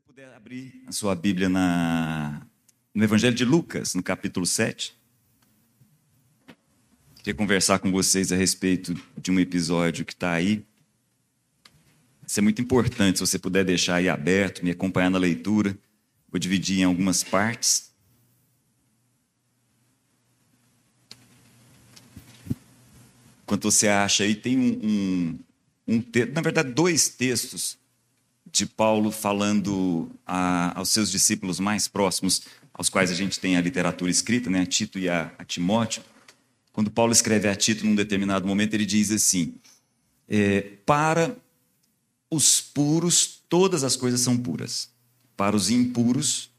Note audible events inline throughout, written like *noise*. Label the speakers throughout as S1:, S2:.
S1: você puder abrir a sua Bíblia na, no Evangelho de Lucas, no capítulo 7. Queria conversar com vocês a respeito de um episódio que está aí. Isso é muito importante, se você puder deixar aí aberto, me acompanhar na leitura. Vou dividir em algumas partes. Enquanto você acha aí, tem um, um, um texto, na verdade, dois textos de Paulo falando a, aos seus discípulos mais próximos, aos quais a gente tem a literatura escrita, né, a Tito e a, a Timóteo. Quando Paulo escreve a Tito num determinado momento, ele diz assim: é, Para os puros, todas as coisas são puras. Para os impuros,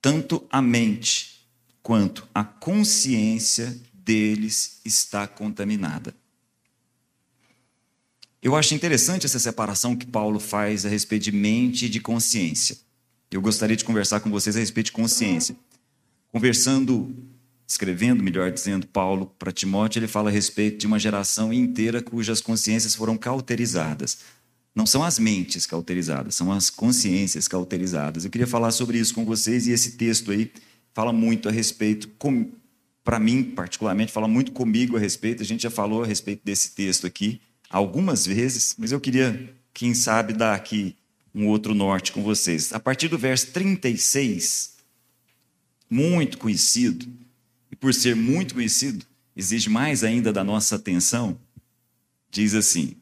S1: tanto a mente quanto a consciência deles está contaminada. Eu acho interessante essa separação que Paulo faz a respeito de mente e de consciência. Eu gostaria de conversar com vocês a respeito de consciência. Conversando, escrevendo, melhor dizendo, Paulo para Timóteo, ele fala a respeito de uma geração inteira cujas consciências foram cauterizadas. Não são as mentes cauterizadas, são as consciências cauterizadas. Eu queria falar sobre isso com vocês e esse texto aí fala muito a respeito, para mim particularmente, fala muito comigo a respeito. A gente já falou a respeito desse texto aqui algumas vezes, mas eu queria, quem sabe, dar aqui um outro norte com vocês. A partir do verso 36, muito conhecido, e por ser muito conhecido, exige mais ainda da nossa atenção, diz assim: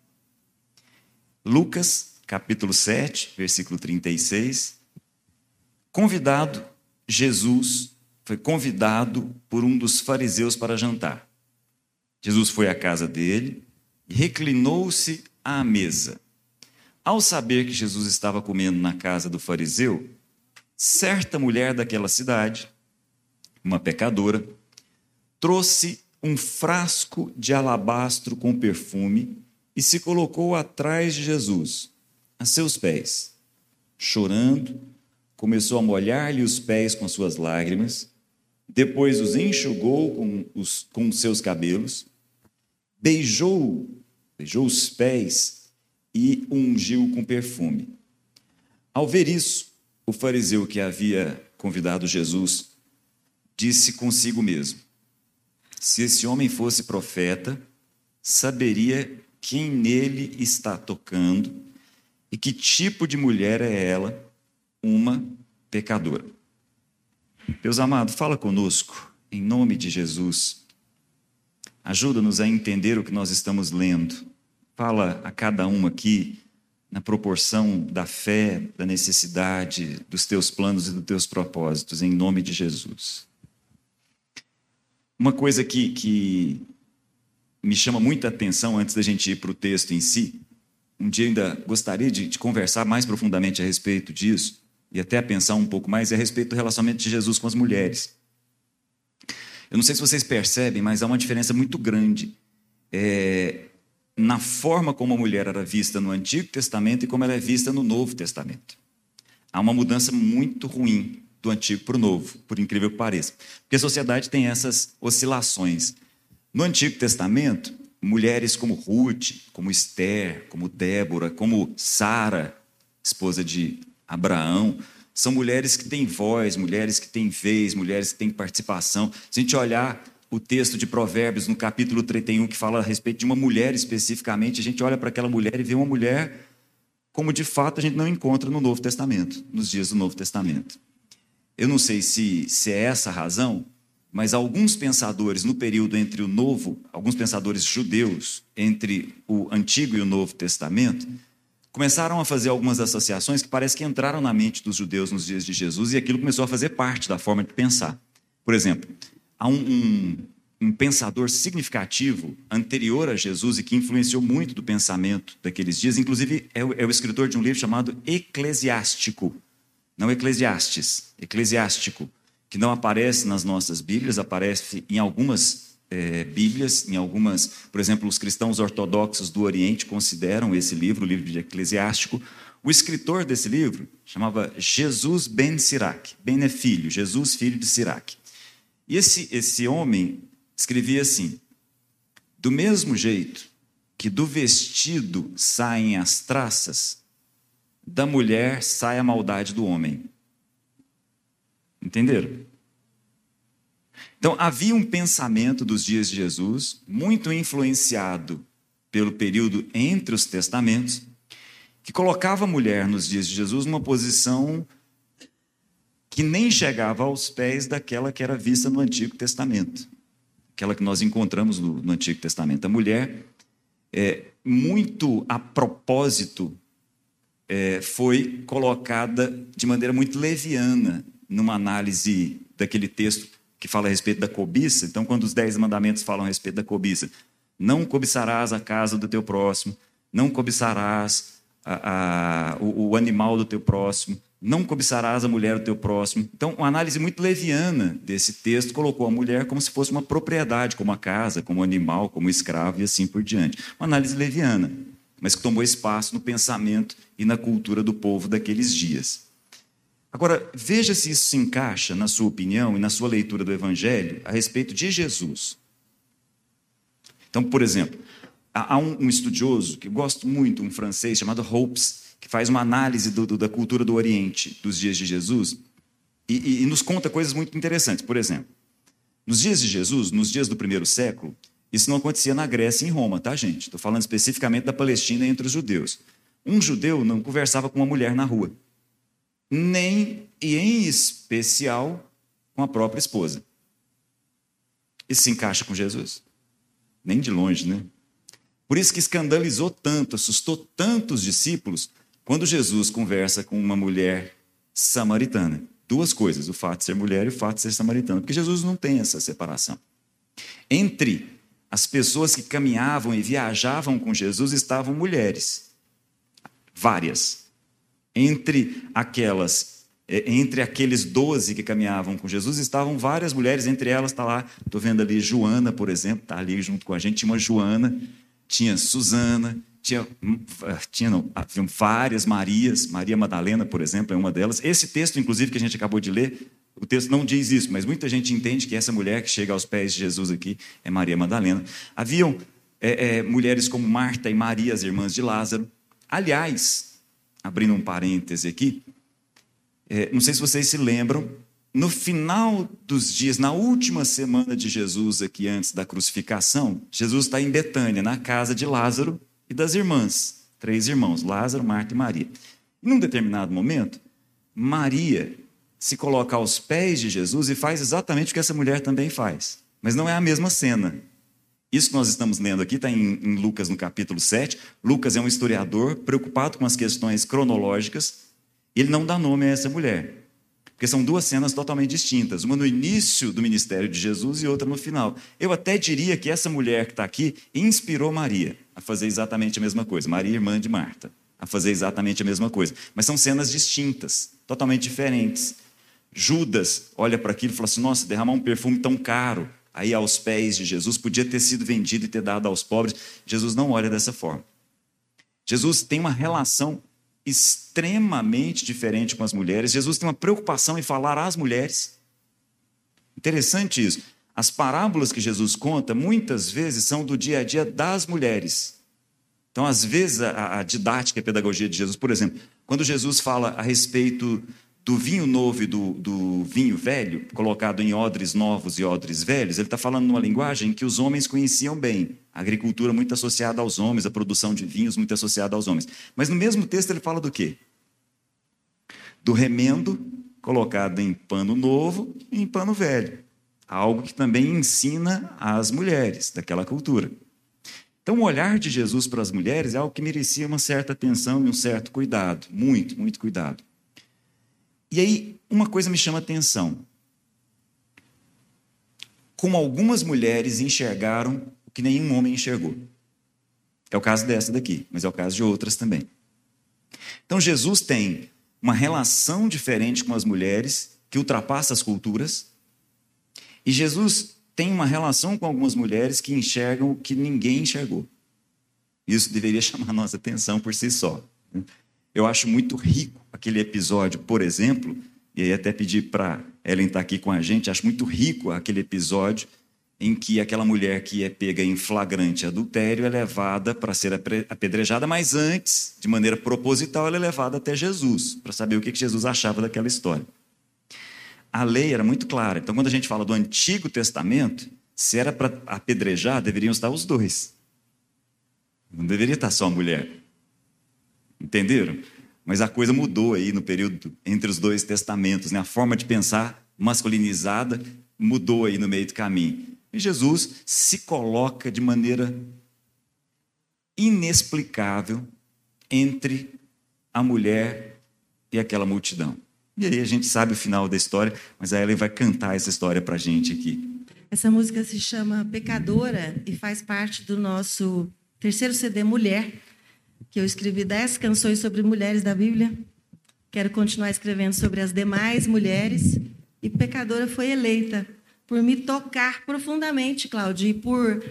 S1: Lucas, capítulo 7, versículo 36. Convidado, Jesus foi convidado por um dos fariseus para jantar. Jesus foi à casa dele, reclinou-se à mesa. Ao saber que Jesus estava comendo na casa do fariseu, certa mulher daquela cidade, uma pecadora, trouxe um frasco de alabastro com perfume e se colocou atrás de Jesus, a seus pés. Chorando, começou a molhar-lhe os pés com suas lágrimas, depois os enxugou com os com seus cabelos, beijou beijou os pés e ungiu com perfume. Ao ver isso, o fariseu que havia convidado Jesus disse consigo mesmo: Se esse homem fosse profeta, saberia quem nele está tocando e que tipo de mulher é ela, uma pecadora. Deus amado, fala conosco, em nome de Jesus. Ajuda-nos a entender o que nós estamos lendo Fala a cada um aqui na proporção da fé, da necessidade, dos teus planos e dos teus propósitos, em nome de Jesus. Uma coisa que, que me chama muita atenção antes da gente ir para o texto em si, um dia ainda gostaria de, de, conversar mais profundamente a respeito disso, e até pensar um pouco mais, é a respeito do relacionamento de Jesus com as mulheres. Eu não sei se vocês percebem, mas há uma diferença muito grande. É, na forma como a mulher era vista no Antigo Testamento e como ela é vista no Novo Testamento. Há uma mudança muito ruim do Antigo para o Novo, por incrível que pareça. Porque a sociedade tem essas oscilações. No Antigo Testamento, mulheres como Ruth, como Esther, como Débora, como Sara, esposa de Abraão, são mulheres que têm voz, mulheres que têm vez, mulheres que têm participação. Se a gente olhar o texto de Provérbios, no capítulo 31, que fala a respeito de uma mulher especificamente, a gente olha para aquela mulher e vê uma mulher como de fato a gente não encontra no Novo Testamento, nos dias do Novo Testamento. Eu não sei se, se é essa a razão, mas alguns pensadores no período entre o Novo, alguns pensadores judeus, entre o Antigo e o Novo Testamento, começaram a fazer algumas associações que parece que entraram na mente dos judeus nos dias de Jesus e aquilo começou a fazer parte da forma de pensar. Por exemplo, há um, um, um pensador significativo anterior a Jesus e que influenciou muito do pensamento daqueles dias, inclusive é o, é o escritor de um livro chamado Eclesiástico, não Eclesiastes, Eclesiástico, que não aparece nas nossas Bíblias, aparece em algumas é, Bíblias, em algumas, por exemplo, os cristãos ortodoxos do Oriente consideram esse livro, o livro de Eclesiástico. O escritor desse livro chamava Jesus ben Sirac, ben é filho, Jesus filho de Sirac. E esse, esse homem escrevia assim: do mesmo jeito que do vestido saem as traças, da mulher sai a maldade do homem. Entenderam? Então, havia um pensamento dos dias de Jesus, muito influenciado pelo período entre os testamentos, que colocava a mulher nos dias de Jesus numa posição que nem chegava aos pés daquela que era vista no Antigo Testamento, aquela que nós encontramos no, no Antigo Testamento. A mulher, é, muito a propósito, é, foi colocada de maneira muito leviana numa análise daquele texto que fala a respeito da cobiça. Então, quando os dez mandamentos falam a respeito da cobiça, não cobiçarás a casa do teu próximo, não cobiçarás a, a, o, o animal do teu próximo, não cobiçarás a mulher do teu próximo. Então, uma análise muito leviana desse texto colocou a mulher como se fosse uma propriedade, como a casa, como animal, como escravo e assim por diante. Uma análise leviana, mas que tomou espaço no pensamento e na cultura do povo daqueles dias. Agora, veja se isso se encaixa, na sua opinião e na sua leitura do Evangelho, a respeito de Jesus. Então, por exemplo, há um, estudioso que eu gosto muito, um francês chamado Hopes, que faz uma análise do, do, da cultura do Oriente dos dias de Jesus e, e, e nos conta coisas muito interessantes. Por exemplo, nos dias de Jesus, nos dias do primeiro século, isso não acontecia na Grécia e em Roma, tá, gente? Estou falando especificamente da Palestina entre os judeus. Um judeu não conversava com uma mulher na rua, nem e em especial com a própria esposa. Isso se encaixa com Jesus? Nem de longe, né? Por isso que escandalizou tanto, assustou tanto os discípulos quando Jesus conversa com uma mulher samaritana. Duas coisas, o fato de ser mulher e o fato de ser samaritana, porque Jesus não tem essa separação. Entre as pessoas que caminhavam e viajavam com Jesus estavam mulheres, várias. Entre aquelas, é, entre aqueles doze que caminhavam com Jesus estavam várias mulheres, entre elas está lá, estou vendo ali Joana, por exemplo, está ali junto com a gente, tinha uma Joana, tinha Susana, tinha, hum, tinha não, haviam várias Marias, Maria Madalena, por exemplo, é uma delas. Esse texto, inclusive, que a gente acabou de ler, o texto não diz isso, mas muita gente entende que essa mulher que chega aos pés de Jesus aqui é Maria Madalena. Haviam é, é, mulheres como Marta e Maria, as irmãs de Lázaro. Aliás, abrindo um parêntese aqui, é, não sei se vocês se lembram, no final dos dias, na última semana de Jesus, aqui antes da crucificação, Jesus está em Betânia, na casa de Lázaro e das irmãs, três irmãos, Lázaro, Marta e Maria. E num determinado momento, Maria se coloca aos pés de Jesus e faz exatamente o que essa mulher também faz. Mas não é a mesma cena. Isso que nós estamos lendo aqui está em, em Lucas, no capítulo 7. Lucas é um historiador preocupado com as questões cronológicas. Ele não dá nome a essa mulher. Porque são duas cenas totalmente distintas, uma no início do ministério de Jesus e outra no final. Eu até diria que essa mulher que está aqui inspirou Maria a fazer exatamente a mesma coisa, Maria, irmã de Marta, a fazer exatamente a mesma coisa. Mas são cenas distintas, totalmente diferentes. Judas olha para aquilo e fala assim: nossa, derramar um perfume tão caro aí aos pés de Jesus, podia ter sido vendido e ter dado aos pobres. Jesus não olha dessa forma. Jesus tem uma relação extremamente diferente com as mulheres. Jesus tem uma preocupação em falar às mulheres. Interessante isso. As parábolas que Jesus conta, muitas vezes, são do dia a dia das mulheres. Então, às vezes, a, a didática e a pedagogia de Jesus, por exemplo, quando Jesus fala a respeito do vinho novo e do, do, vinho velho, colocado em odres novos e odres velhos, ele está falando numa linguagem que os homens conheciam bem. A agricultura muito associada aos homens, a produção de vinhos muito associada aos homens. Mas no mesmo texto ele fala do quê? Do remendo colocado em pano novo e em pano velho. Algo que também ensina às mulheres daquela cultura. Então, o olhar de Jesus para as mulheres é algo que merecia uma certa atenção e um certo cuidado. Muito, muito cuidado. E aí, uma coisa me chama atenção. Como algumas mulheres enxergaram o que nenhum homem enxergou. É o caso dessa daqui, mas é o caso de outras também. Então, Jesus tem uma relação diferente com as mulheres que ultrapassa as culturas. E Jesus tem uma relação com algumas mulheres que enxergam o que ninguém enxergou. Isso deveria *laughs* chamar nossa atenção por si só. Eu acho muito rico aquele episódio, por exemplo, e aí até pedir para Ellen estar tá aqui com a gente, acho muito rico aquele episódio em que aquela mulher que é pega em flagrante adultério é levada para ser apedrejada, mas antes, de maneira proposital, ela é levada até Jesus, para saber o que Jesus achava daquela história. A lei era muito clara. Então, quando a gente fala do Antigo Testamento, se era para apedrejar, deveriam estar os dois. Não deveria estar só a mulher. Entenderam? Mas a coisa mudou aí no período entre os dois testamentos, né? A forma de pensar masculinizada mudou aí no meio do caminho. E Jesus se coloca de maneira inexplicável entre a mulher e aquela multidão. E aí a gente sabe o final da história, mas a Ellen vai cantar essa história para a gente aqui.
S2: Essa música se chama Pecadora e faz parte do nosso terceiro CD Mulher, que eu escrevi dez canções sobre mulheres da Bíblia. Quero continuar escrevendo sobre as demais mulheres. E Pecadora foi eleita por me tocar profundamente, Cláudia, e por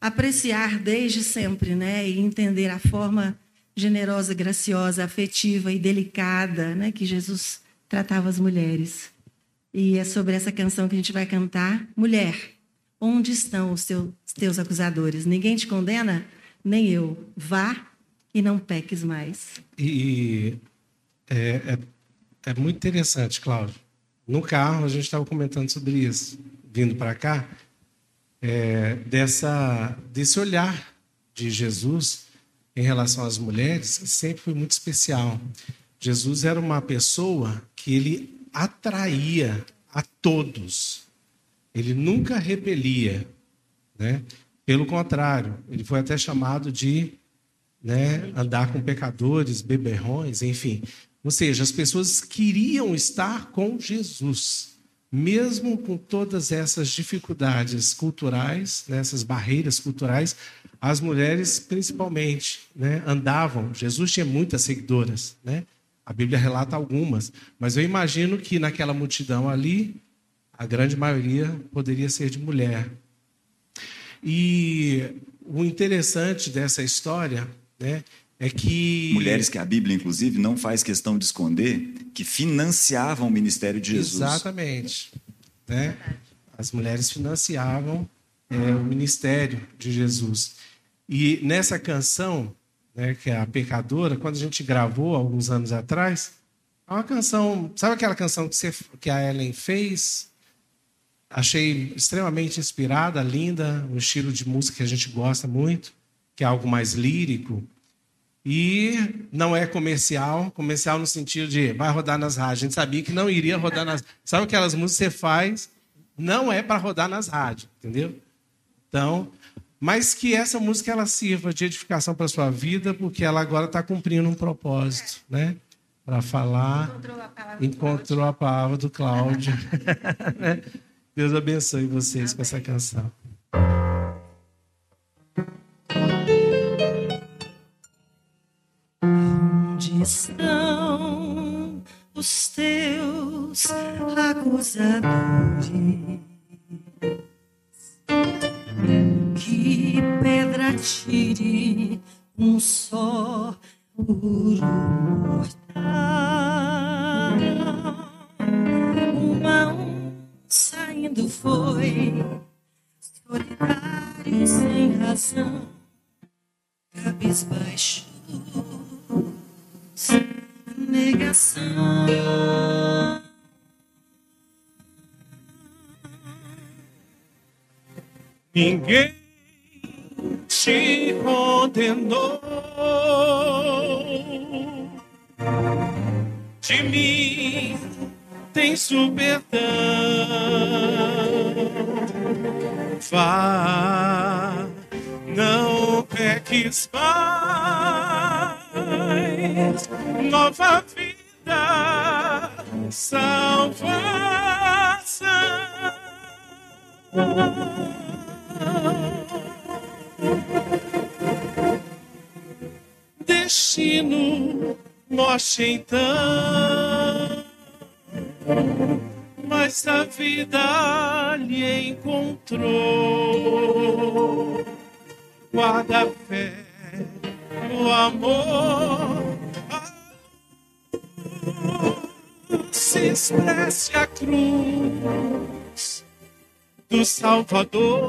S2: apreciar desde sempre, né, e entender a forma generosa, graciosa, afetiva e delicada, né, que Jesus tratava as mulheres. E é sobre essa canção que a gente vai cantar. Mulher, onde estão os teus, teus acusadores? Ninguém te condena? Nem eu. Vá e não peques mais.
S3: E é, é, é muito interessante, Cláudio. No carro, a gente estava comentando sobre isso, vindo para cá, é, dessa, desse olhar de Jesus em relação às mulheres, sempre foi muito especial. Jesus era uma pessoa que ele atraía a todos. Ele nunca repelia, né? Pelo contrário, ele foi até chamado de né, andar com pecadores, beberrões, enfim. Ou seja, as pessoas queriam estar com Jesus, mesmo com todas essas dificuldades culturais, né, essas barreiras culturais, as mulheres principalmente né, andavam. Jesus tinha muitas seguidoras, né? A Bíblia relata algumas, mas eu imagino que naquela multidão ali, a grande maioria poderia ser de mulher. E o interessante dessa história né, é que.
S1: Mulheres que a Bíblia, inclusive, não faz questão de esconder, que financiavam o ministério de Jesus.
S3: Exatamente. Né? As mulheres financiavam é, o ministério de Jesus. E nessa canção, né, que é a Pecadora, quando a gente gravou alguns anos atrás, é uma canção, sabe aquela canção que, você, que a Ellen fez? Achei extremamente inspirada, linda, um estilo de música que a gente gosta muito, que é algo mais lírico. E não é comercial, comercial no sentido de vai rodar nas rádios. A gente sabia que não iria rodar nas. *laughs* Sabe aquelas músicas que você faz? Não é para rodar nas rádios, entendeu? Então, mas que essa música ela sirva de edificação para a sua vida, porque ela agora está cumprindo um propósito, né? Para falar. Encontrou a palavra, encontrou a palavra do Cláudio. *laughs* Deus abençoe vocês Amém. com essa canção.
S2: Estão os teus acusadores? que pedra tire um só puro mortal. Uma um saindo foi, solitário sem razão, cabisbaixo, negação.
S3: Ninguém te condenou. De mim tens o perdão. Vá, não peques mais. Nova vida, salvação. Destino, morte então, mas a vida lhe encontrou. Guarda a fé, o amor, se expresse a cruz do Salvador.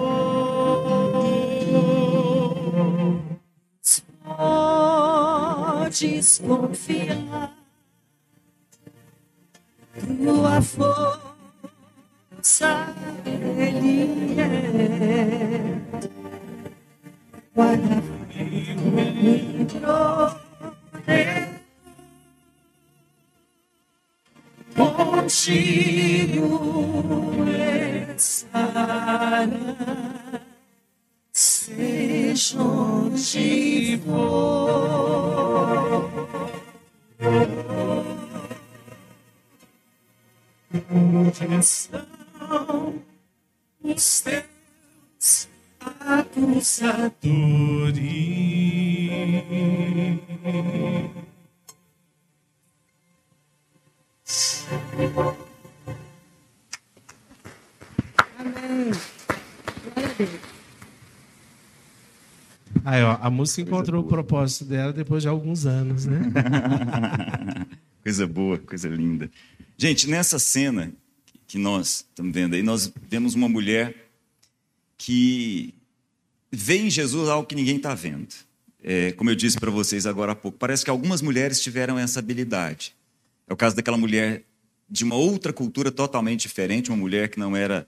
S2: Podes confiar, tua força Ele é. Guarda-me contigo estará, seja onde for. Estão os teus acusadores.
S3: Música encontrou boa. o propósito dela depois de alguns anos, né? *laughs*
S1: coisa boa, coisa linda. Gente, nessa cena que nós estamos vendo aí, nós vemos uma mulher que vê em Jesus algo que ninguém está vendo. É, como eu disse para vocês agora há pouco, parece que algumas mulheres tiveram essa habilidade. É o caso daquela mulher de uma outra cultura totalmente diferente, uma mulher que não era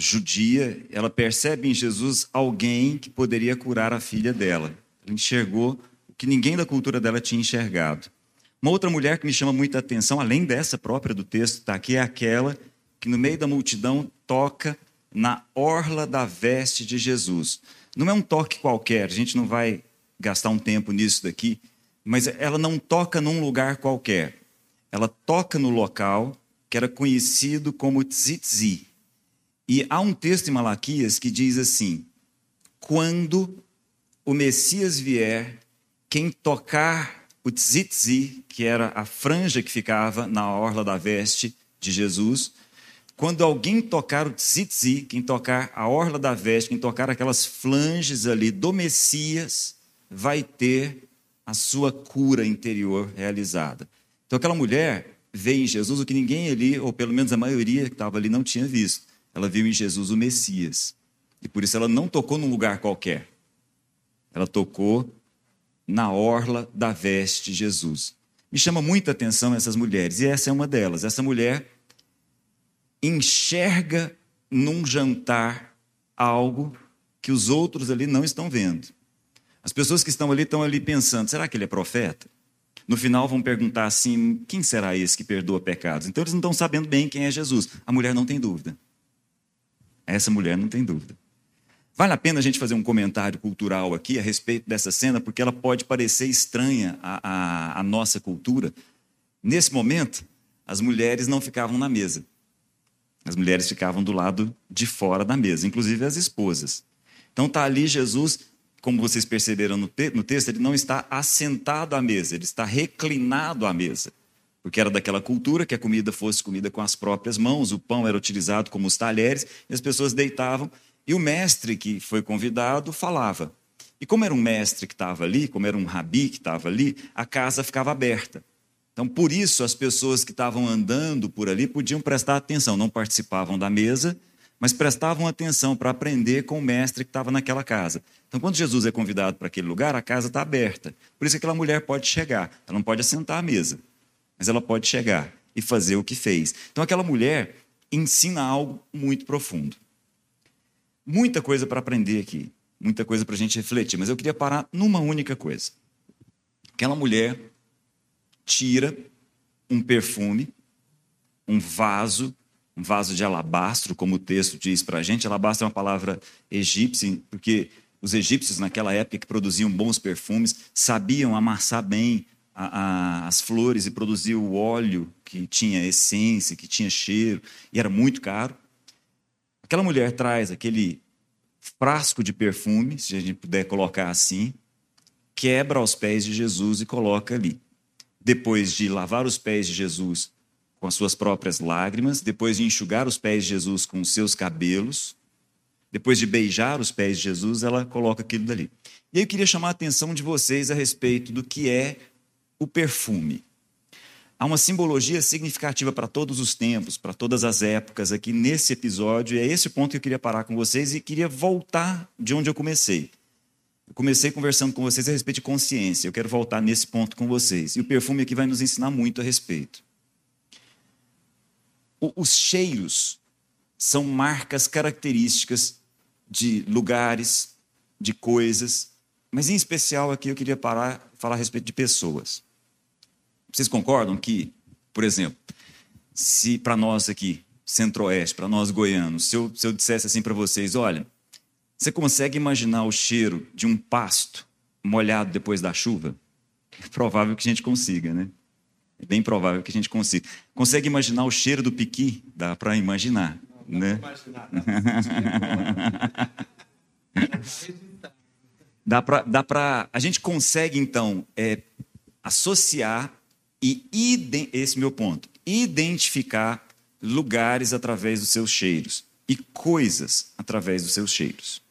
S1: judia, ela percebe em Jesus alguém que poderia curar a filha dela. Ela enxergou o que ninguém da cultura dela tinha enxergado. Uma outra mulher que me chama muita atenção, além dessa própria do texto, está aqui, é aquela que no meio da multidão toca na orla da veste de Jesus. Não é um toque qualquer, a gente não vai gastar um tempo nisso daqui, mas ela não toca num lugar qualquer ela toca no local que era conhecido como Tzitzi. E há um texto em Malaquias que diz assim: quando o Messias vier, quem tocar o tzitzi, que era a franja que ficava na orla da veste de Jesus, quando alguém tocar o tzitzi, quem tocar a orla da veste, quem tocar aquelas flanges ali do Messias, vai ter a sua cura interior realizada. Então aquela mulher vê em Jesus o que ninguém ali, ou pelo menos a maioria que estava ali, não tinha visto. Ela viu em Jesus o Messias. E por isso ela não tocou num lugar qualquer. Ela tocou na orla da veste de Jesus. Me chama muita atenção essas mulheres, e essa é uma delas. Essa mulher enxerga num jantar algo que os outros ali não estão vendo. As pessoas que estão ali estão ali pensando: será que ele é profeta? No final vão perguntar assim: quem será esse que perdoa pecados? Então eles não estão sabendo bem quem é Jesus. A mulher não tem dúvida. Essa mulher não tem dúvida. Vale a pena a gente fazer um comentário cultural aqui a respeito dessa cena, porque ela pode parecer estranha à, à, à nossa cultura. Nesse momento, as mulheres não ficavam na mesa. As mulheres ficavam do lado de fora da mesa, inclusive as esposas. Então está ali Jesus como vocês perceberam no, te no texto, ele não está assentado à mesa, ele está reclinado à mesa. Porque era daquela cultura que a comida fosse comida com as próprias mãos, o pão era utilizado como os talheres, e as pessoas deitavam, e o mestre que foi convidado falava. E como era um mestre que estava ali, como era um rabi que estava ali, a casa ficava aberta. Então, por isso, as pessoas que estavam andando por ali podiam prestar atenção, não participavam da mesa, mas prestavam atenção para aprender com o mestre que estava naquela casa. Então, quando Jesus é convidado para aquele lugar, a casa está aberta. Por isso aquela mulher pode chegar. Ela não pode assentar à mesa, mas ela pode chegar e fazer o que fez. Então, aquela mulher ensina algo muito profundo. Muita coisa para aprender aqui, muita coisa para a gente refletir, mas eu queria parar numa única coisa. Aquela mulher tira um perfume, um vaso um vaso de alabastro, como o texto diz para a gente. Alabastro é uma palavra egípcia, porque os egípcios, naquela época, que produziam bons perfumes, sabiam amassar bem a, a, as flores e produzir o óleo que tinha essência, que tinha cheiro, e era muito caro. Aquela mulher traz aquele frasco de perfume, se a gente puder colocar assim, quebra aos pés de Jesus e coloca ali. Depois de lavar os pés de Jesus com as suas próprias lágrimas, depois de enxugar os pés de Jesus com os seus cabelos, depois de beijar os pés de Jesus, ela coloca aquilo dali. E aí eu queria chamar a atenção de vocês a respeito do que é o perfume. há uma simbologia significativa para todos os tempos, para todas as épocas aqui nesse episódio, e é esse ponto que eu queria parar com vocês e queria voltar de onde eu comecei. Eu comecei conversando com vocês a respeito de consciência, eu quero voltar nesse ponto com vocês. E o perfume aqui vai nos ensinar muito a respeito. Os cheiros são marcas características de lugares, de coisas, mas em especial aqui eu queria parar falar a respeito de pessoas. Vocês concordam que, por exemplo, se para nós aqui, centro-oeste, para nós goianos, se eu, se eu dissesse assim para vocês, olha, você consegue imaginar o cheiro de um pasto molhado depois da chuva? É provável que a gente consiga, né? É bem provável que a gente consiga. Consegue imaginar o cheiro do piqui? Dá para imaginar, não, né? Imaginar, dá para dá para *laughs* a gente consegue então é, associar e esse meu ponto, identificar lugares através dos seus cheiros e coisas através dos seus cheiros.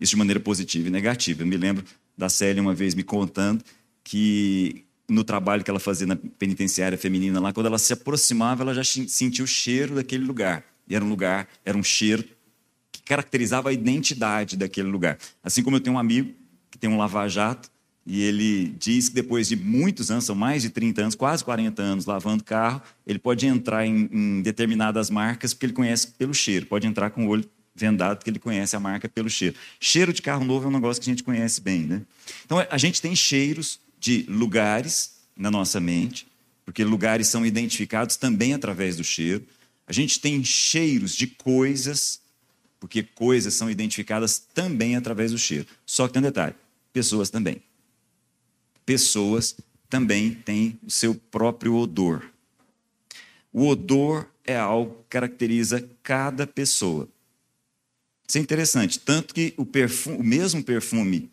S1: Isso de maneira positiva e negativa. Eu me lembro da Célia uma vez me contando que no trabalho que ela fazia na penitenciária feminina lá, quando ela se aproximava, ela já sentia o cheiro daquele lugar. E era um lugar, era um cheiro que caracterizava a identidade daquele lugar. Assim como eu tenho um amigo que tem um lava-jato e ele diz que depois de muitos anos, são mais de 30 anos, quase 40 anos lavando carro, ele pode entrar em, em determinadas marcas porque ele conhece pelo cheiro. Pode entrar com o olho vendado porque ele conhece a marca pelo cheiro. Cheiro de carro novo é um negócio que a gente conhece bem, né? Então a gente tem cheiros de lugares na nossa mente, porque lugares são identificados também através do cheiro. A gente tem cheiros de coisas, porque coisas são identificadas também através do cheiro. Só que tem um detalhe: pessoas também pessoas também têm o seu próprio odor. O odor é algo que caracteriza cada pessoa. Isso é interessante, tanto que o, perfume, o mesmo perfume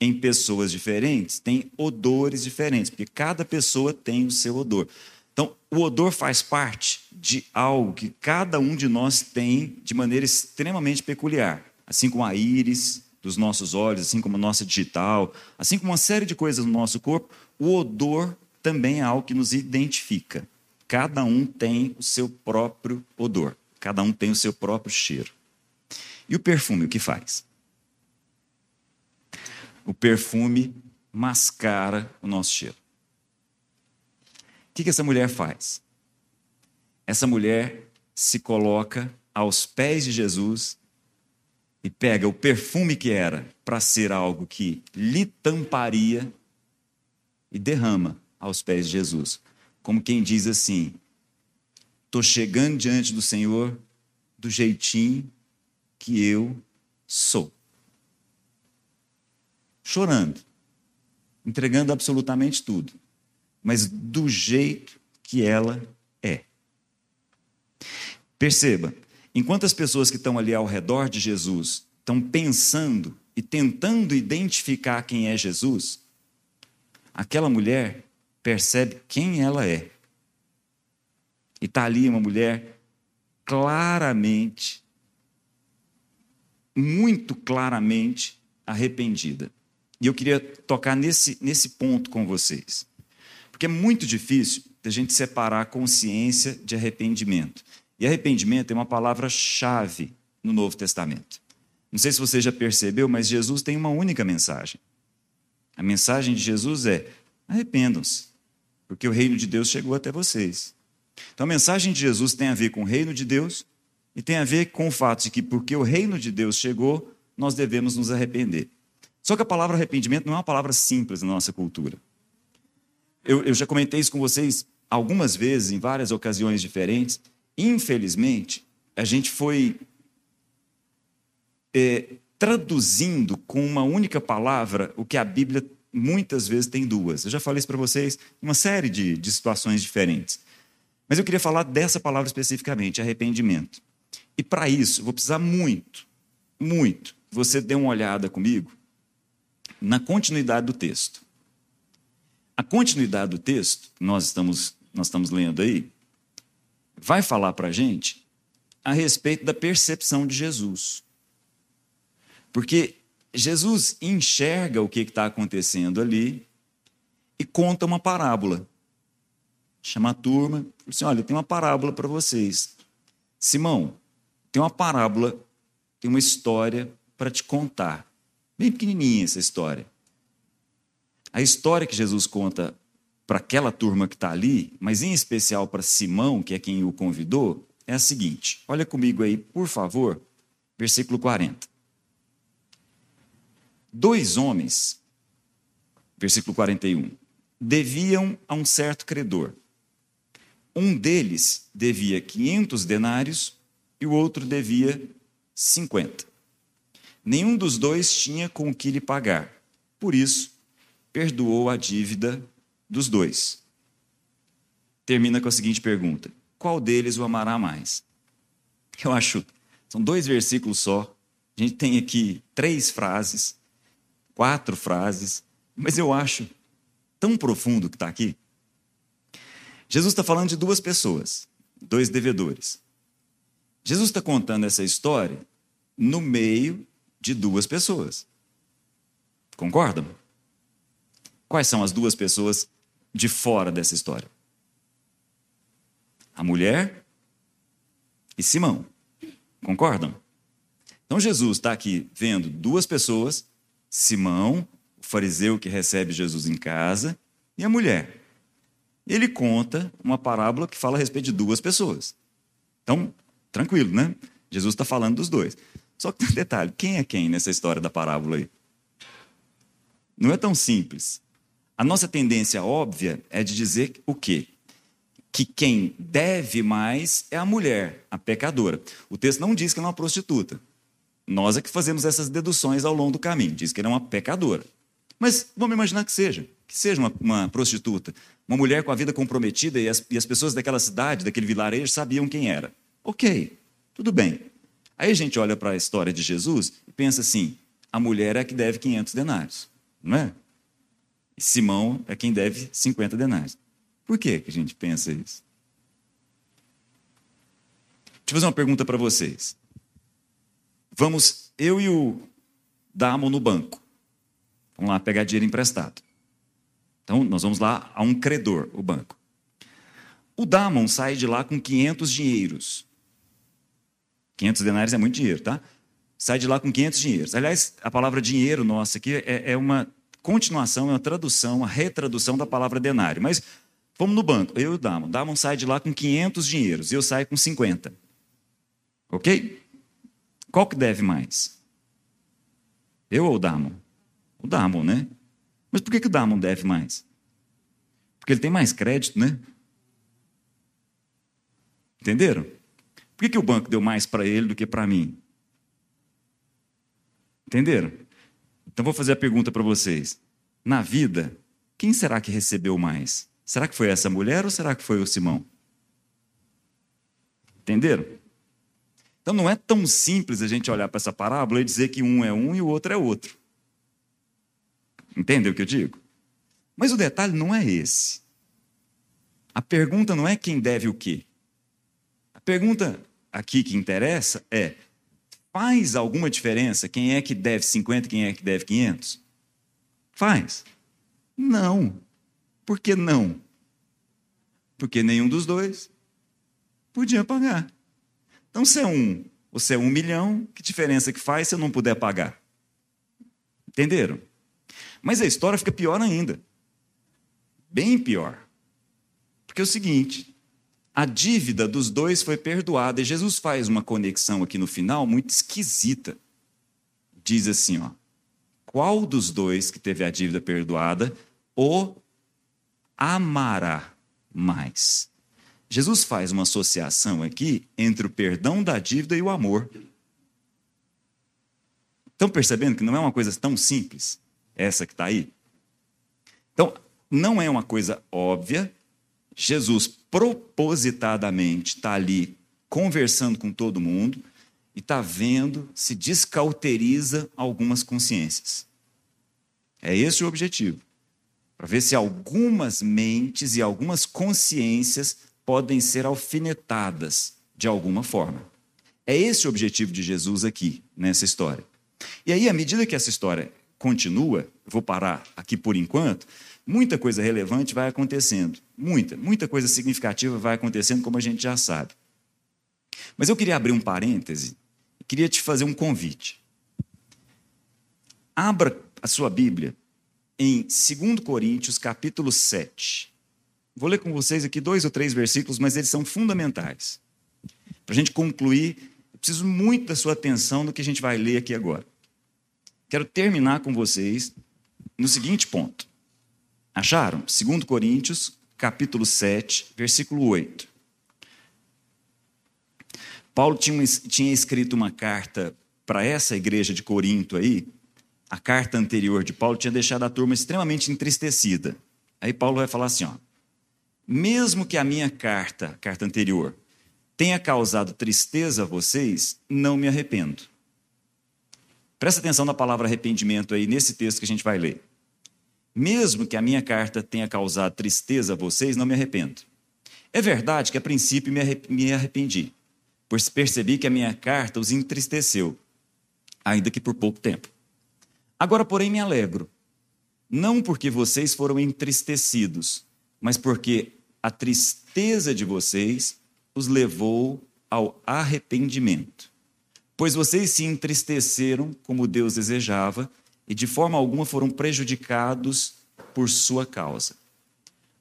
S1: em pessoas diferentes tem odores diferentes, porque cada pessoa tem o seu odor. Então, o odor faz parte de algo que cada um de nós tem de maneira extremamente peculiar, assim como a íris, dos nossos olhos, assim como a nossa digital, assim como uma série de coisas no nosso corpo, o odor também é algo que nos identifica. Cada um tem o seu próprio odor, cada um tem o seu próprio cheiro. E o perfume, o que faz? O perfume mascara o nosso cheiro. O que, que essa mulher faz? Essa mulher se coloca aos pés de Jesus e pega o perfume que era para ser algo que lhe tamparia e derrama aos pés de Jesus. Como quem diz assim: estou chegando diante do Senhor do jeitinho que eu sou. Chorando, entregando absolutamente tudo, mas do jeito que ela é. Perceba, Enquanto as pessoas que estão ali ao redor de Jesus estão pensando e tentando identificar quem é Jesus, aquela mulher percebe quem ela é. E está ali uma mulher claramente, muito claramente arrependida. E eu queria tocar nesse, nesse ponto com vocês. Porque é muito difícil a gente separar consciência de arrependimento. E arrependimento é uma palavra-chave no Novo Testamento. Não sei se você já percebeu, mas Jesus tem uma única mensagem. A mensagem de Jesus é: arrependam-se, porque o reino de Deus chegou até vocês. Então a mensagem de Jesus tem a ver com o reino de Deus e tem a ver com o fato de que, porque o reino de Deus chegou, nós devemos nos arrepender. Só que a palavra arrependimento não é uma palavra simples na nossa cultura. Eu, eu já comentei isso com vocês algumas vezes, em várias ocasiões diferentes. Infelizmente, a gente foi é, traduzindo com uma única palavra o que a Bíblia muitas vezes tem duas. Eu já falei isso para vocês em uma série de, de situações diferentes. Mas eu queria falar dessa palavra especificamente, arrependimento. E para isso, eu vou precisar muito, muito, você dê uma olhada comigo na continuidade do texto. A continuidade do texto, nós estamos, nós estamos lendo aí, vai falar para a gente a respeito da percepção de Jesus. Porque Jesus enxerga o que está acontecendo ali e conta uma parábola. chamar a turma, falou assim: olha, tem uma parábola para vocês. Simão, tem uma parábola, tem uma história para te contar. Bem pequenininha essa história. A história que Jesus conta para aquela turma que está ali, mas em especial para Simão, que é quem o convidou, é a seguinte: olha comigo aí, por favor, versículo 40. Dois homens, versículo 41, deviam a um certo credor. Um deles devia 500 denários e o outro devia 50. Nenhum dos dois tinha com o que lhe pagar. Por isso, perdoou a dívida dos dois. Termina com a seguinte pergunta: Qual deles o amará mais? Eu acho, são dois versículos só. A gente tem aqui três frases, quatro frases, mas eu acho tão profundo que está aqui. Jesus está falando de duas pessoas, dois devedores. Jesus está contando essa história no meio de duas pessoas. Concordam? Quais são as duas pessoas de fora dessa história? A mulher e Simão. Concordam? Então Jesus está aqui vendo duas pessoas, Simão, o fariseu que recebe Jesus em casa, e a mulher. Ele conta uma parábola que fala a respeito de duas pessoas. Então, tranquilo, né? Jesus está falando dos dois. Só que tem um detalhe: quem é quem nessa história da parábola aí? Não é tão simples. A nossa tendência óbvia é de dizer o quê? Que quem deve mais é a mulher, a pecadora. O texto não diz que ela é uma prostituta. Nós é que fazemos essas deduções ao longo do caminho. Diz que ela é uma pecadora. Mas vamos imaginar que seja. Que seja uma, uma prostituta. Uma mulher com a vida comprometida e as, e as pessoas daquela cidade, daquele vilarejo, sabiam quem era. Ok, tudo bem. Aí a gente olha para a história de Jesus e pensa assim: a mulher é a que deve 500 denários, não é? E Simão é quem deve 50 denários. Por que, que a gente pensa isso? Deixa eu fazer uma pergunta para vocês. Vamos, eu e o Damo no banco. Vamos lá pegar dinheiro emprestado. Então, nós vamos lá a um credor, o banco. O Damon sai de lá com 500 dinheiros. 500 denários é muito dinheiro, tá? Sai de lá com 500 dinheiros. Aliás, a palavra dinheiro nossa aqui é, é uma continuação, é uma tradução, uma retradução da palavra denário. Mas vamos no banco, eu e o Damon. Damon sai de lá com 500 dinheiros e eu saio com 50. Ok? Qual que deve mais? Eu ou o Damon? O Damon, né? Mas por que, que o Damon deve mais? Porque ele tem mais crédito, né? Entenderam? Por que, que o banco deu mais para ele do que para mim? Entenderam? Então vou fazer a pergunta para vocês. Na vida, quem será que recebeu mais? Será que foi essa mulher ou será que foi o Simão? Entenderam? Então não é tão simples a gente olhar para essa parábola e dizer que um é um e o outro é outro. Entendeu o que eu digo? Mas o detalhe não é esse. A pergunta não é quem deve o quê. A pergunta aqui que interessa é: Faz alguma diferença quem é que deve 50 e quem é que deve 500? Faz. Não. Por que não? Porque nenhum dos dois podia pagar. Então, se é um, você é um milhão, que diferença que faz se eu não puder pagar? Entenderam? Mas a história fica pior ainda. Bem pior. Porque é o seguinte: a dívida dos dois foi perdoada. E Jesus faz uma conexão aqui no final muito esquisita. Diz assim, ó: Qual dos dois que teve a dívida perdoada o amará mais? Jesus faz uma associação aqui entre o perdão da dívida e o amor. Estão percebendo que não é uma coisa tão simples, essa que está aí? Então, não é uma coisa óbvia, Jesus propositadamente está ali conversando com todo mundo e está vendo se descauteriza algumas consciências. É esse o objetivo. Para ver se algumas mentes e algumas consciências podem ser alfinetadas de alguma forma. É esse o objetivo de Jesus aqui, nessa história. E aí, à medida que essa história continua, vou parar aqui por enquanto, muita coisa relevante vai acontecendo. Muita, muita coisa significativa vai acontecendo, como a gente já sabe. Mas eu queria abrir um parêntese queria te fazer um convite. Abra a sua Bíblia em 2 Coríntios, capítulo 7. Vou ler com vocês aqui dois ou três versículos, mas eles são fundamentais. Para a gente concluir, eu preciso muito da sua atenção no que a gente vai ler aqui agora. Quero terminar com vocês no seguinte ponto. Acharam? 2 Coríntios, capítulo 7, versículo 8. Paulo tinha, tinha escrito uma carta para essa igreja de Corinto aí. A carta anterior de Paulo tinha deixado a turma extremamente entristecida. Aí Paulo vai falar assim: ó, mesmo que a minha carta, a carta anterior, tenha causado tristeza a vocês, não me arrependo. Presta atenção na palavra arrependimento aí nesse texto que a gente vai ler. Mesmo que a minha carta tenha causado tristeza a vocês, não me arrependo. É verdade que a princípio me arrependi, pois percebi que a minha carta os entristeceu, ainda que por pouco tempo. Agora, porém, me alegro, não porque vocês foram entristecidos, mas porque a tristeza de vocês os levou ao arrependimento. Pois vocês se entristeceram como Deus desejava e de forma alguma foram prejudicados por sua causa.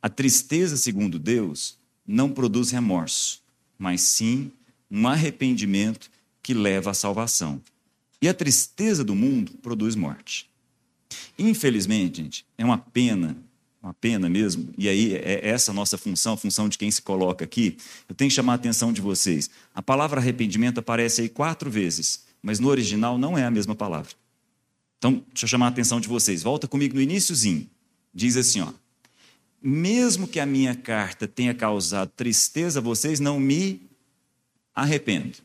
S1: A tristeza, segundo Deus, não produz remorso, mas sim um arrependimento que leva à salvação. E a tristeza do mundo produz morte. Infelizmente, gente, é uma pena, uma pena mesmo, e aí é essa nossa função, a função de quem se coloca aqui. Eu tenho que chamar a atenção de vocês. A palavra arrependimento aparece aí quatro vezes, mas no original não é a mesma palavra. Então, deixa eu chamar a atenção de vocês. Volta comigo no iníciozinho. Diz assim, ó. Mesmo que a minha carta tenha causado tristeza a vocês, não me arrependo.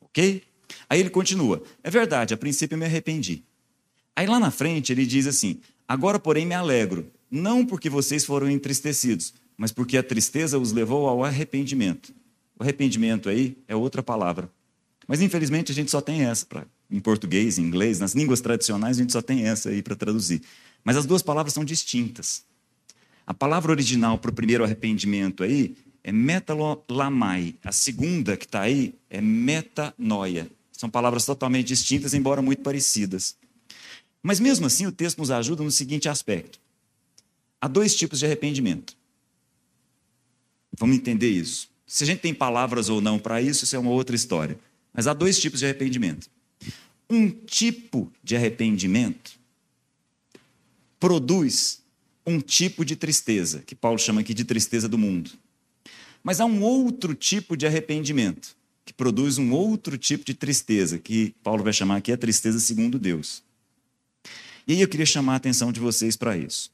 S1: OK? Aí ele continua. É verdade, a princípio eu me arrependi. Aí lá na frente ele diz assim: Agora, porém, me alegro, não porque vocês foram entristecidos, mas porque a tristeza os levou ao arrependimento. O arrependimento aí é outra palavra. Mas infelizmente a gente só tem essa para em português, em inglês, nas línguas tradicionais, a gente só tem essa aí para traduzir. Mas as duas palavras são distintas. A palavra original para o primeiro arrependimento aí é metalamai. A segunda que está aí é metanoia. São palavras totalmente distintas, embora muito parecidas. Mas mesmo assim, o texto nos ajuda no seguinte aspecto: há dois tipos de arrependimento. Vamos entender isso. Se a gente tem palavras ou não para isso, isso é uma outra história. Mas há dois tipos de arrependimento um tipo de arrependimento produz um tipo de tristeza, que Paulo chama aqui de tristeza do mundo. Mas há um outro tipo de arrependimento, que produz um outro tipo de tristeza, que Paulo vai chamar aqui a tristeza segundo Deus. E aí eu queria chamar a atenção de vocês para isso.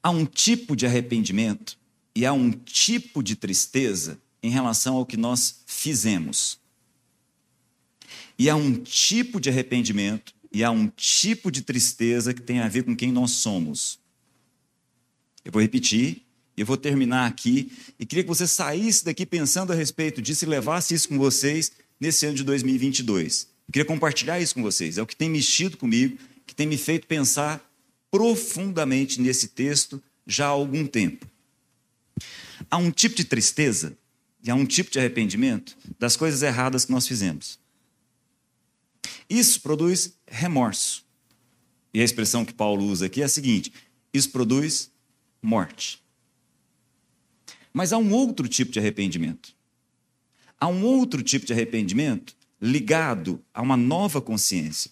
S1: Há um tipo de arrependimento e há um tipo de tristeza em relação ao que nós fizemos. E há um tipo de arrependimento e há um tipo de tristeza que tem a ver com quem nós somos. Eu vou repetir, eu vou terminar aqui e queria que você saísse daqui pensando a respeito disso e levasse isso com vocês nesse ano de 2022. Eu queria compartilhar isso com vocês. É o que tem mexido comigo, que tem me feito pensar profundamente nesse texto já há algum tempo. Há um tipo de tristeza e há um tipo de arrependimento das coisas erradas que nós fizemos. Isso produz remorso. E a expressão que Paulo usa aqui é a seguinte: isso produz morte. Mas há um outro tipo de arrependimento. Há um outro tipo de arrependimento ligado a uma nova consciência.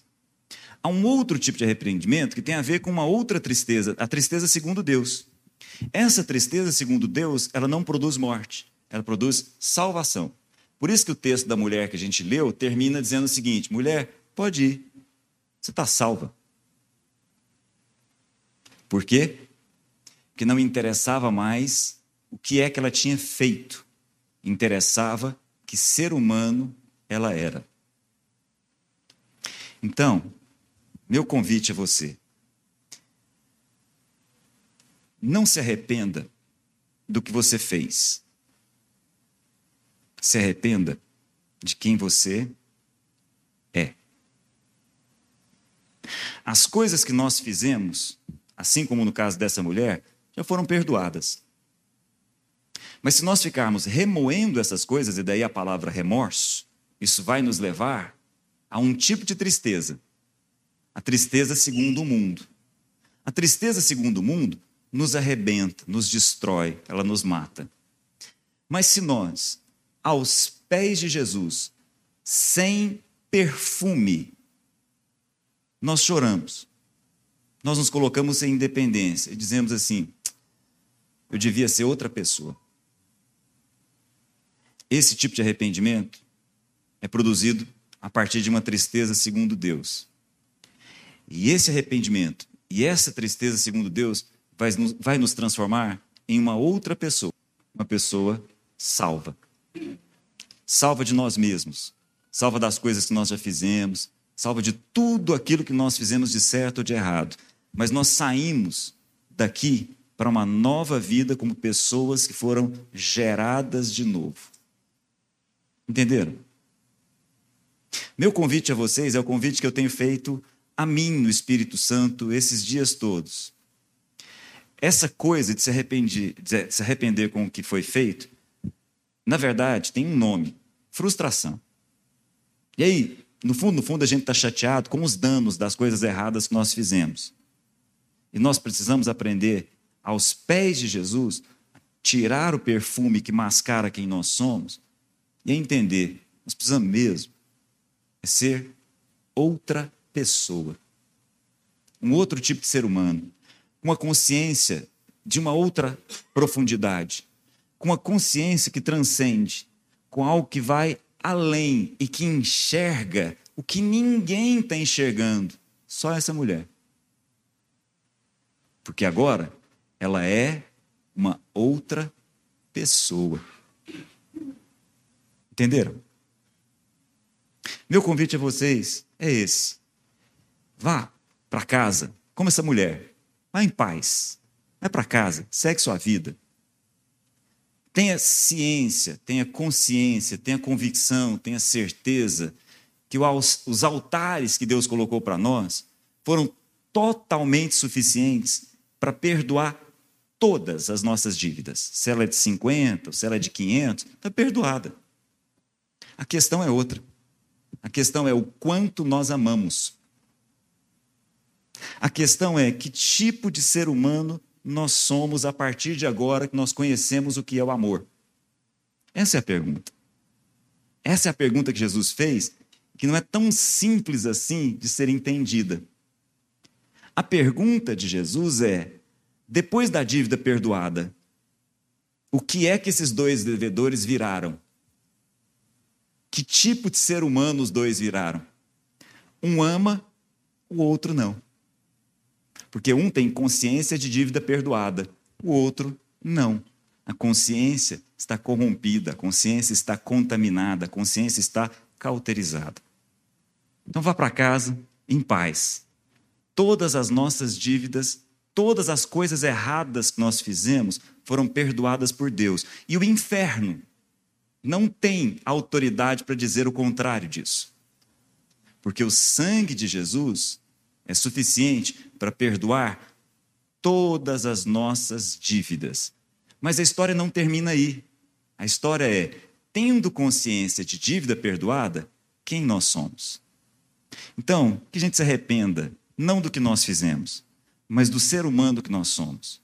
S1: Há um outro tipo de arrependimento que tem a ver com uma outra tristeza, a tristeza segundo Deus. Essa tristeza segundo Deus, ela não produz morte, ela produz salvação. Por isso que o texto da mulher que a gente leu termina dizendo o seguinte: mulher, pode ir, você está salva. Por quê? Porque não interessava mais o que é que ela tinha feito, interessava que ser humano ela era. Então, meu convite a você: não se arrependa do que você fez se arrependa de quem você é. As coisas que nós fizemos, assim como no caso dessa mulher, já foram perdoadas. Mas se nós ficarmos remoendo essas coisas, e daí a palavra remorso, isso vai nos levar a um tipo de tristeza. A tristeza segundo o mundo. A tristeza segundo o mundo nos arrebenta, nos destrói, ela nos mata. Mas se nós, aos pés de Jesus, sem perfume, nós choramos, nós nos colocamos em independência e dizemos assim: eu devia ser outra pessoa. Esse tipo de arrependimento é produzido a partir de uma tristeza segundo Deus. E esse arrependimento e essa tristeza segundo Deus vai nos, vai nos transformar em uma outra pessoa, uma pessoa salva. Salva de nós mesmos, salva das coisas que nós já fizemos, salva de tudo aquilo que nós fizemos de certo ou de errado. Mas nós saímos daqui para uma nova vida como pessoas que foram geradas de novo. Entenderam? Meu convite a vocês é o convite que eu tenho feito a mim no Espírito Santo esses dias todos. Essa coisa de se arrepender, de se arrepender com o que foi feito, na verdade, tem um nome: frustração. E aí, no fundo, no fundo, a gente está chateado com os danos das coisas erradas que nós fizemos. E nós precisamos aprender, aos pés de Jesus, tirar o perfume que mascara quem nós somos e entender, nós precisamos mesmo é ser outra pessoa. Um outro tipo de ser humano, com uma consciência de uma outra profundidade, com uma consciência que transcende, com algo que vai além e que enxerga o que ninguém está enxergando, só essa mulher. Porque agora ela é uma outra pessoa. Entenderam? Meu convite a vocês é esse. Vá para casa, como essa mulher. Vá em paz. Vai para casa, segue sua vida. Tenha ciência, tenha consciência, tenha convicção, tenha certeza que os altares que Deus colocou para nós foram totalmente suficientes para perdoar todas as nossas dívidas. Se ela é de 50, se ela é de 500, está perdoada. A questão é outra. A questão é o quanto nós amamos. A questão é que tipo de ser humano nós somos a partir de agora que nós conhecemos o que é o amor. Essa é a pergunta. Essa é a pergunta que Jesus fez, que não é tão simples assim de ser entendida. A pergunta de Jesus é: depois da dívida perdoada, o que é que esses dois devedores viraram? Que tipo de ser humano os dois viraram? Um ama, o outro não. Porque um tem consciência de dívida perdoada, o outro não. A consciência está corrompida, a consciência está contaminada, a consciência está cauterizada. Então vá para casa em paz. Todas as nossas dívidas, todas as coisas erradas que nós fizemos foram perdoadas por Deus. E o inferno não tem autoridade para dizer o contrário disso. Porque o sangue de Jesus é suficiente para perdoar todas as nossas dívidas. Mas a história não termina aí. A história é: tendo consciência de dívida perdoada, quem nós somos? Então, que a gente se arrependa, não do que nós fizemos, mas do ser humano que nós somos.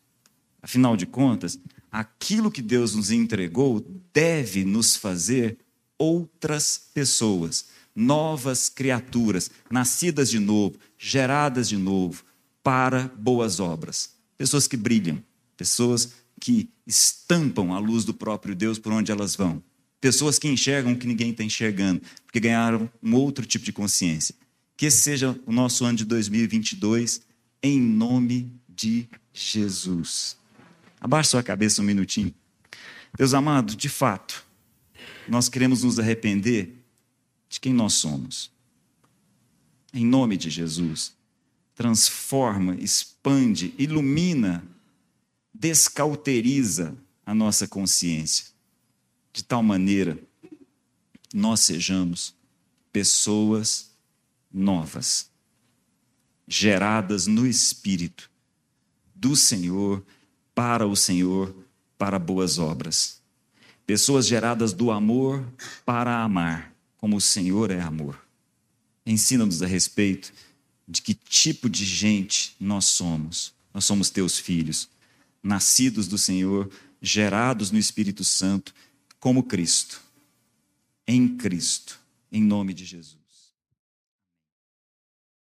S1: Afinal de contas, aquilo que Deus nos entregou deve nos fazer outras pessoas, novas criaturas, nascidas de novo, geradas de novo, para boas obras. Pessoas que brilham, pessoas que estampam a luz do próprio Deus por onde elas vão. Pessoas que enxergam o que ninguém está enxergando, porque ganharam um outro tipo de consciência. Que esse seja o nosso ano de 2022, em nome de Jesus. Abaixe sua cabeça um minutinho. Deus amado, de fato, nós queremos nos arrepender de quem nós somos. Em nome de Jesus, transforma, expande, ilumina, descauteriza a nossa consciência, de tal maneira nós sejamos pessoas novas, geradas no Espírito do Senhor, para o Senhor, para boas obras. Pessoas geradas do amor para amar, como o Senhor é amor. Ensina-nos a respeito de que tipo de gente nós somos. Nós somos teus filhos, nascidos do Senhor, gerados no Espírito Santo, como Cristo. Em Cristo, em nome de Jesus.